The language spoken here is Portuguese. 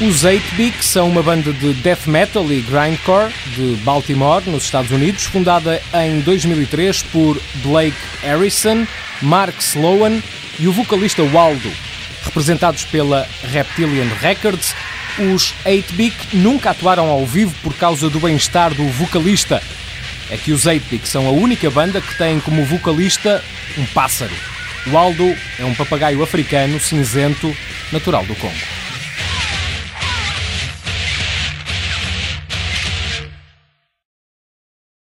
Os 8-Big são uma banda de death metal e grindcore de Baltimore, nos Estados Unidos, fundada em 2003 por Blake Harrison, Mark Sloan e o vocalista Waldo. Representados pela Reptilian Records, os 8-Big nunca atuaram ao vivo por causa do bem-estar do vocalista. É que os 8-Big são a única banda que tem como vocalista um pássaro. O Waldo é um papagaio africano cinzento natural do Congo.